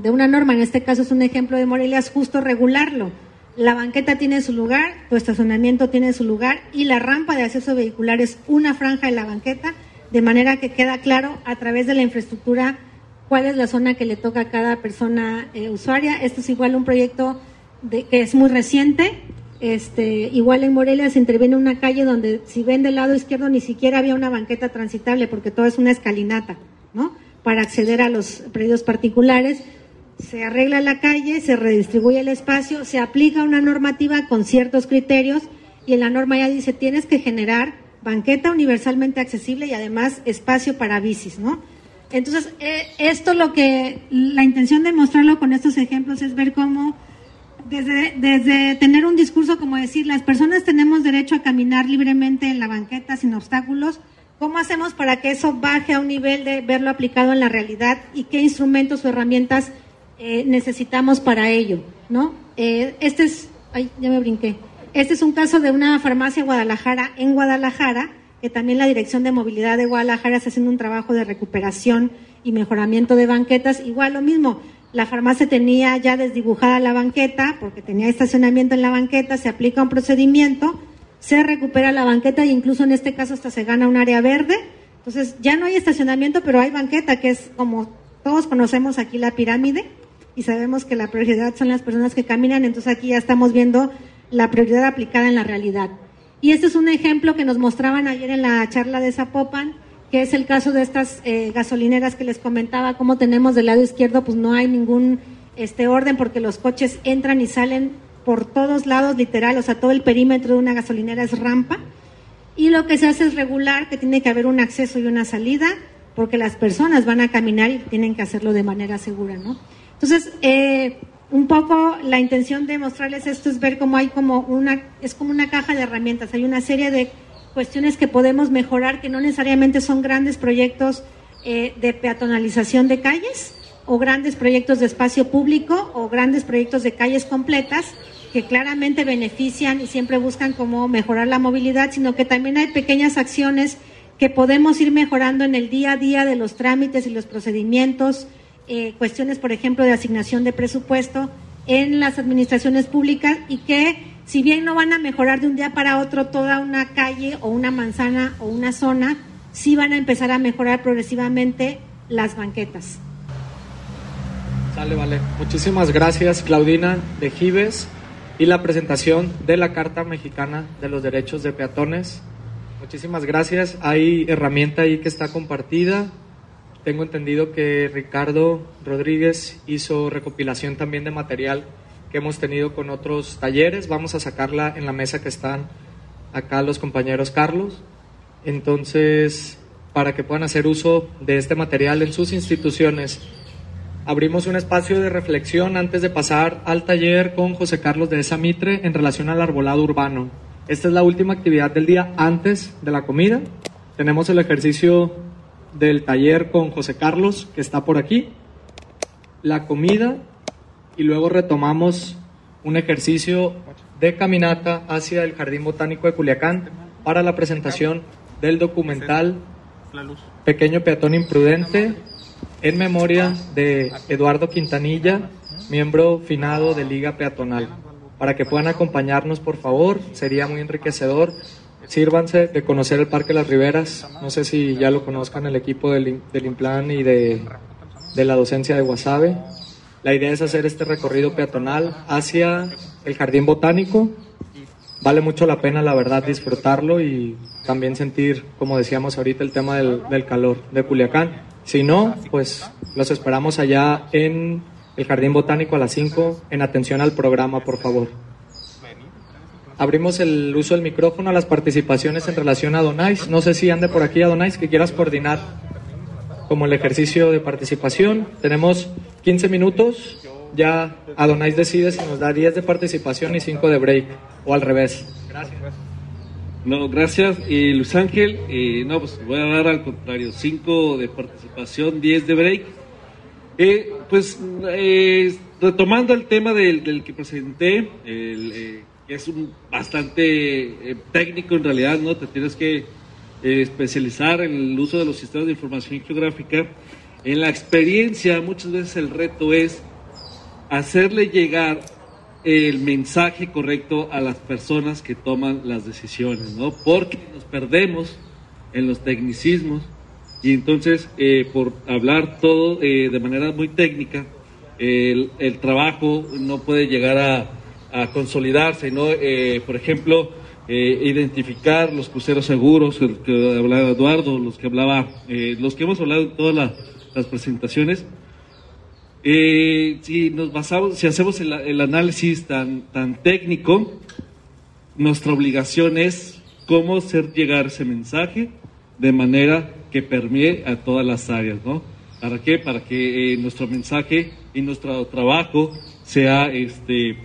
una norma, en este caso es un ejemplo de Morelia, es justo regularlo la banqueta tiene su lugar, tu estacionamiento tiene su lugar y la rampa de acceso vehicular es una franja de la banqueta, de manera que queda claro a través de la infraestructura cuál es la zona que le toca a cada persona eh, usuaria. Esto es igual un proyecto de, que es muy reciente. Este, igual en Morelia se interviene una calle donde si ven del lado izquierdo ni siquiera había una banqueta transitable porque todo es una escalinata, ¿no? Para acceder a los predios particulares se arregla la calle, se redistribuye el espacio, se aplica una normativa con ciertos criterios y en la norma ya dice tienes que generar banqueta universalmente accesible y además espacio para bicis, ¿no? Entonces, eh, esto lo que, la intención de mostrarlo con estos ejemplos es ver cómo desde, desde tener un discurso como decir, las personas tenemos derecho a caminar libremente en la banqueta sin obstáculos, ¿cómo hacemos para que eso baje a un nivel de verlo aplicado en la realidad y qué instrumentos o herramientas eh, necesitamos para ello, ¿no? Eh, este es, ay, ya me brinqué. Este es un caso de una farmacia Guadalajara, en Guadalajara, que también la Dirección de Movilidad de Guadalajara está haciendo un trabajo de recuperación y mejoramiento de banquetas. Igual lo mismo, la farmacia tenía ya desdibujada la banqueta, porque tenía estacionamiento en la banqueta, se aplica un procedimiento, se recupera la banqueta e incluso en este caso hasta se gana un área verde. Entonces ya no hay estacionamiento, pero hay banqueta, que es como todos conocemos aquí la pirámide y sabemos que la prioridad son las personas que caminan, entonces aquí ya estamos viendo la prioridad aplicada en la realidad. Y este es un ejemplo que nos mostraban ayer en la charla de Zapopan, que es el caso de estas eh, gasolineras que les comentaba, cómo tenemos del lado izquierdo, pues no hay ningún este orden porque los coches entran y salen por todos lados, literal, o sea, todo el perímetro de una gasolinera es rampa. Y lo que se hace es regular que tiene que haber un acceso y una salida, porque las personas van a caminar y tienen que hacerlo de manera segura, ¿no? Entonces, eh, un poco la intención de mostrarles esto es ver cómo hay como una, es como una caja de herramientas, hay una serie de cuestiones que podemos mejorar que no necesariamente son grandes proyectos eh, de peatonalización de calles o grandes proyectos de espacio público o grandes proyectos de calles completas que claramente benefician y siempre buscan cómo mejorar la movilidad, sino que también hay pequeñas acciones que podemos ir mejorando en el día a día de los trámites y los procedimientos, eh, cuestiones, por ejemplo, de asignación de presupuesto en las administraciones públicas y que si bien no van a mejorar de un día para otro toda una calle o una manzana o una zona, sí van a empezar a mejorar progresivamente las banquetas. Sale, vale. Muchísimas gracias, Claudina de Gives y la presentación de la Carta Mexicana de los Derechos de Peatones. Muchísimas gracias. Hay herramienta ahí que está compartida. Tengo entendido que Ricardo Rodríguez hizo recopilación también de material que hemos tenido con otros talleres. Vamos a sacarla en la mesa que están acá los compañeros Carlos. Entonces, para que puedan hacer uso de este material en sus instituciones, abrimos un espacio de reflexión antes de pasar al taller con José Carlos de esa Mitre en relación al arbolado urbano. Esta es la última actividad del día antes de la comida. Tenemos el ejercicio del taller con José Carlos, que está por aquí, la comida y luego retomamos un ejercicio de caminata hacia el Jardín Botánico de Culiacán para la presentación del documental Pequeño Peatón Imprudente en memoria de Eduardo Quintanilla, miembro finado de Liga Peatonal. Para que puedan acompañarnos, por favor, sería muy enriquecedor. Sírvanse de conocer el Parque Las Riberas. No sé si ya lo conozcan el equipo del, del Implan y de, de la docencia de Guasave. La idea es hacer este recorrido peatonal hacia el Jardín Botánico. Vale mucho la pena, la verdad, disfrutarlo y también sentir, como decíamos ahorita, el tema del, del calor de Culiacán. Si no, pues los esperamos allá en el Jardín Botánico a las 5, en atención al programa, por favor. Abrimos el uso del micrófono a las participaciones en relación a Donais. No sé si ande por aquí a Donais, que quieras coordinar como el ejercicio de participación. Tenemos 15 minutos. Ya Adonais decide si nos da 10 de participación y 5 de break, o al revés. Gracias. No, gracias. Y Luis Ángel, eh, no, pues voy a dar al contrario, 5 de participación, 10 de break. Eh, pues eh, retomando el tema del, del que presenté, el, eh, que es un bastante eh, técnico en realidad, ¿no? Te tienes que eh, especializar en el uso de los sistemas de información geográfica. En la experiencia, muchas veces el reto es hacerle llegar el mensaje correcto a las personas que toman las decisiones, ¿no? Porque nos perdemos en los tecnicismos y entonces eh, por hablar todo eh, de manera muy técnica, el, trabajo no puede llegar a, consolidarse, ¿no? Eh, por ejemplo, identificar los cruceros seguros, el que hablaba Eduardo, los que hablaba, los que hemos hablado en todas la, las presentaciones, eh, si nos basamos, si hacemos el, análisis tan, tan técnico, nuestra obligación es cómo hacer llegar ese mensaje de manera que permee a todas las áreas, ¿no? ¿Para qué? Para que eh, nuestro mensaje y nuestro trabajo sea, este,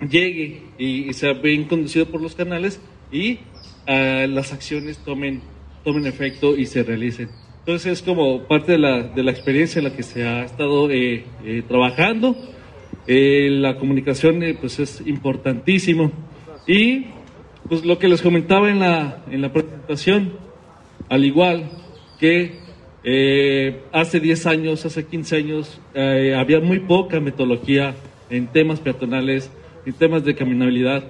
llegue y, y sea bien conducido por los canales y uh, las acciones tomen, tomen efecto y se realicen. Entonces es como parte de la, de la experiencia en la que se ha estado eh, eh, trabajando. Eh, la comunicación pues es importantísimo. Y pues lo que les comentaba en la, en la presentación, al igual que hace 10 años, hace 15 años, había muy poca metodología en temas peatonales, en temas de caminabilidad.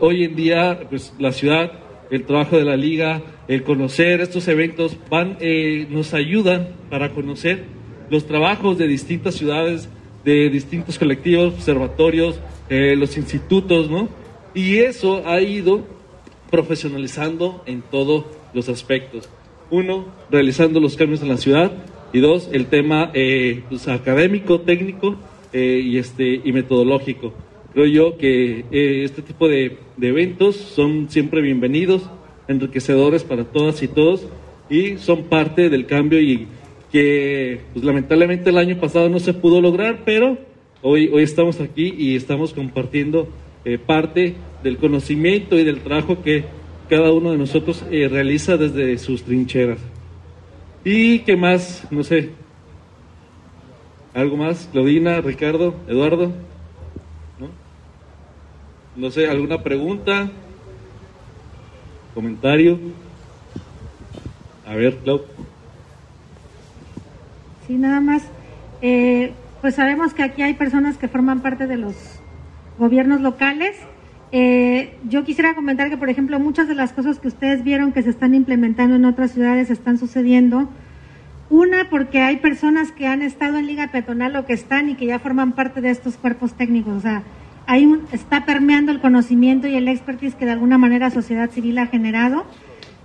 hoy en día pues la ciudad el trabajo de la liga, el conocer estos eventos, van, eh, nos ayudan para conocer los trabajos de distintas ciudades, de distintos colectivos, observatorios, eh, los institutos, ¿no? Y eso ha ido profesionalizando en todos los aspectos. Uno, realizando los cambios en la ciudad y dos, el tema eh, pues, académico, técnico eh, y, este, y metodológico. Creo yo que eh, este tipo de, eventos son siempre bienvenidos, enriquecedores para todas y todos y son parte del cambio y que pues, lamentablemente el año pasado no se pudo lograr, pero hoy, hoy estamos aquí y estamos compartiendo eh, parte del conocimiento y del trabajo que cada uno de nosotros eh, realiza desde sus trincheras. ¿Y qué más? No sé. ¿Algo más? Claudina, Ricardo, Eduardo. No sé, ¿alguna pregunta? ¿Comentario? A ver, Clau. Sí, nada más. Eh, pues sabemos que aquí hay personas que forman parte de los gobiernos locales. Eh, yo quisiera comentar que, por ejemplo, muchas de las cosas que ustedes vieron que se están implementando en otras ciudades están sucediendo. Una, porque hay personas que han estado en Liga Peatonal o que están y que ya forman parte de estos cuerpos técnicos. O sea, hay un, está permeando el conocimiento y el expertise que de alguna manera sociedad civil ha generado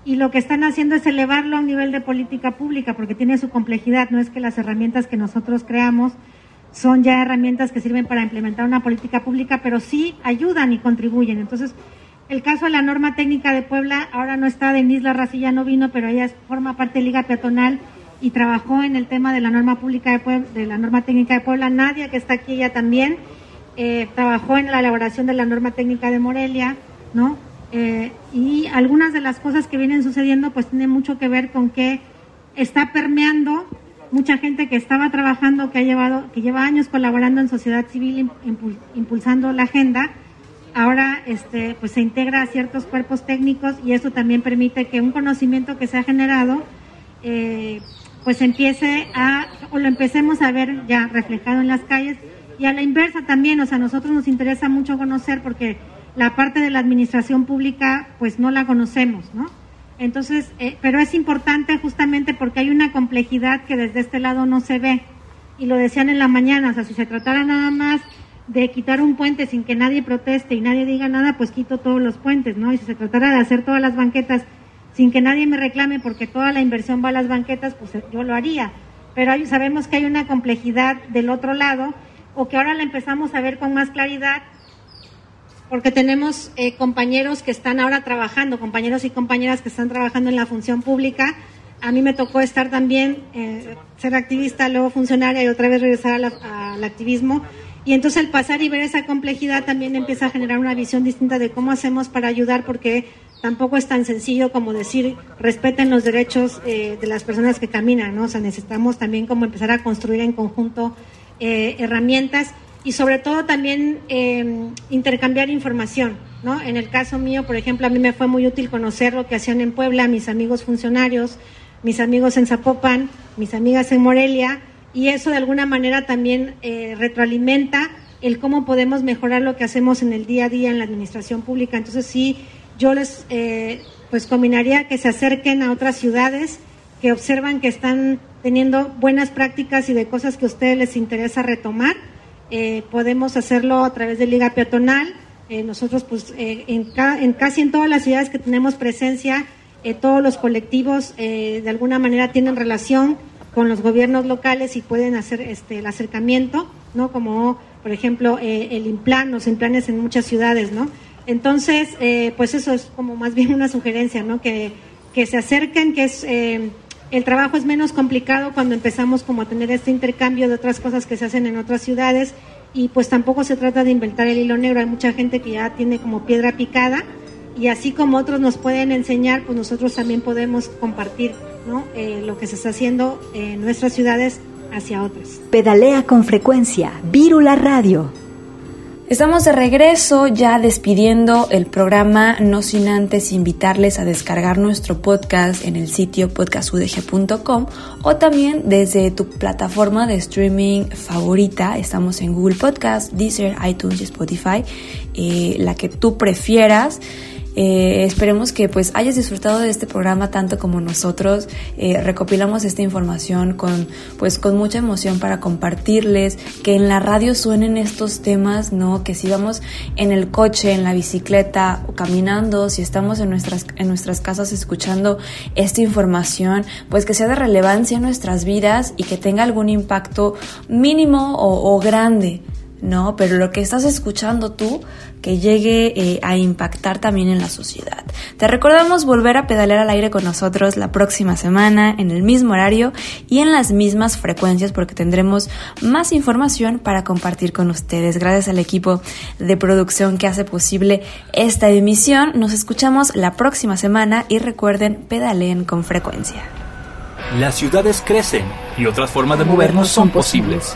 y lo que están haciendo es elevarlo a un nivel de política pública porque tiene su complejidad, no es que las herramientas que nosotros creamos son ya herramientas que sirven para implementar una política pública, pero sí ayudan y contribuyen. Entonces, El caso de la norma técnica de Puebla, ahora no está, Denise Larracilla no vino, pero ella forma parte de Liga Peatonal y trabajó en el tema de la norma pública de, de la norma técnica de Puebla. Nadia, que está aquí, ella también eh, trabajó en la elaboración de la norma técnica de Morelia, ¿no? Eh, y algunas de las cosas que vienen sucediendo pues tienen mucho que ver con que está permeando mucha gente que estaba trabajando, que ha llevado, que lleva años colaborando en sociedad civil, impulsando la agenda, ahora este, pues se integra a ciertos cuerpos técnicos y eso también permite que un conocimiento que se ha generado eh, pues empiece a, o lo empecemos a ver ya reflejado en las calles y a la inversa también, o sea, a nosotros nos interesa mucho conocer porque la parte de la administración pública pues no la conocemos, ¿no? Entonces, eh, pero es importante justamente porque hay una complejidad que desde este lado no se ve. Y lo decían en la mañana, o sea, si se tratara nada más de quitar un puente sin que nadie proteste y nadie diga nada, pues quito todos los puentes, ¿no? Y si se tratara de hacer todas las banquetas sin que nadie me reclame porque toda la inversión va a las banquetas, pues yo lo haría. Pero sabemos que hay una complejidad del otro lado o que ahora la empezamos a ver con más claridad porque tenemos eh, compañeros que están ahora trabajando, compañeros y compañeras que están trabajando en la función pública. A mí me tocó estar también, eh, ser activista, luego funcionaria y otra vez regresar al activismo. Y entonces al pasar y ver esa complejidad también empieza a generar una visión distinta de cómo hacemos para ayudar, porque tampoco es tan sencillo como decir respeten los derechos eh, de las personas que caminan, ¿no? O sea, necesitamos también como empezar a construir en conjunto herramientas y sobre todo también em, intercambiar información, ¿no? En el caso mío, por ejemplo, a mí me fue muy útil conocer lo que hacían en Puebla mis amigos funcionarios, mis amigos en Zapopan, mis amigas en Morelia, y eso de alguna manera también eh, retroalimenta el cómo podemos mejorar lo que hacemos en el día a día en la administración pública. Entonces sí, yo les eh, pues combinaría que se acerquen a otras ciudades que observan que están teniendo buenas prácticas y de cosas que a ustedes les interesa retomar eh, podemos hacerlo a través de Liga Peatonal. Eh, nosotros, pues, eh, en, casi en todas las ciudades que tenemos presencia, todos los colectivos de alguna manera tienen relación con los gobiernos locales y pueden hacer este, el acercamiento, ¿no? Como, por ejemplo, el Implan, los Implanes en muchas ciudades, ¿no? Entonces, pues eso es como más bien una sugerencia, ¿no? Que, que se acerquen, que es el trabajo es menos complicado cuando empezamos como a tener este intercambio de otras cosas que se hacen en otras ciudades y pues tampoco se trata de inventar el hilo negro, hay mucha gente que ya tiene como piedra picada y así como otros nos pueden enseñar, pues nosotros también podemos compartir ¿no? Eh, lo que se está haciendo en nuestras ciudades hacia otras. Pedalea con frecuencia, Vírula Radio. Estamos de regreso ya despidiendo el programa, no sin antes invitarles a descargar nuestro podcast en el sitio podcastudg.com o también desde tu plataforma de streaming favorita. Estamos en Google Podcast, Deezer, iTunes y Spotify, eh, la que tú prefieras. Eh, esperemos que pues hayas disfrutado de este programa tanto como nosotros. Eh, recopilamos esta información con pues con mucha emoción para compartirles que en la radio suenen estos temas, ¿no? Que si vamos en el coche, en la bicicleta o caminando, si estamos en nuestras en nuestras casas escuchando esta información, pues que sea de relevancia en nuestras vidas y que tenga algún impacto mínimo o, o grande. ¿No? Pero lo que estás escuchando tú, que llegue eh, a impactar también en la sociedad. Te recordamos volver a pedalear al aire con nosotros la próxima semana, en el mismo horario y en las mismas frecuencias, porque tendremos más información para compartir con ustedes. Gracias al equipo de producción que hace posible esta emisión. Nos escuchamos la próxima semana y recuerden, pedaleen con frecuencia. Las ciudades crecen y otras formas de movernos son posibles.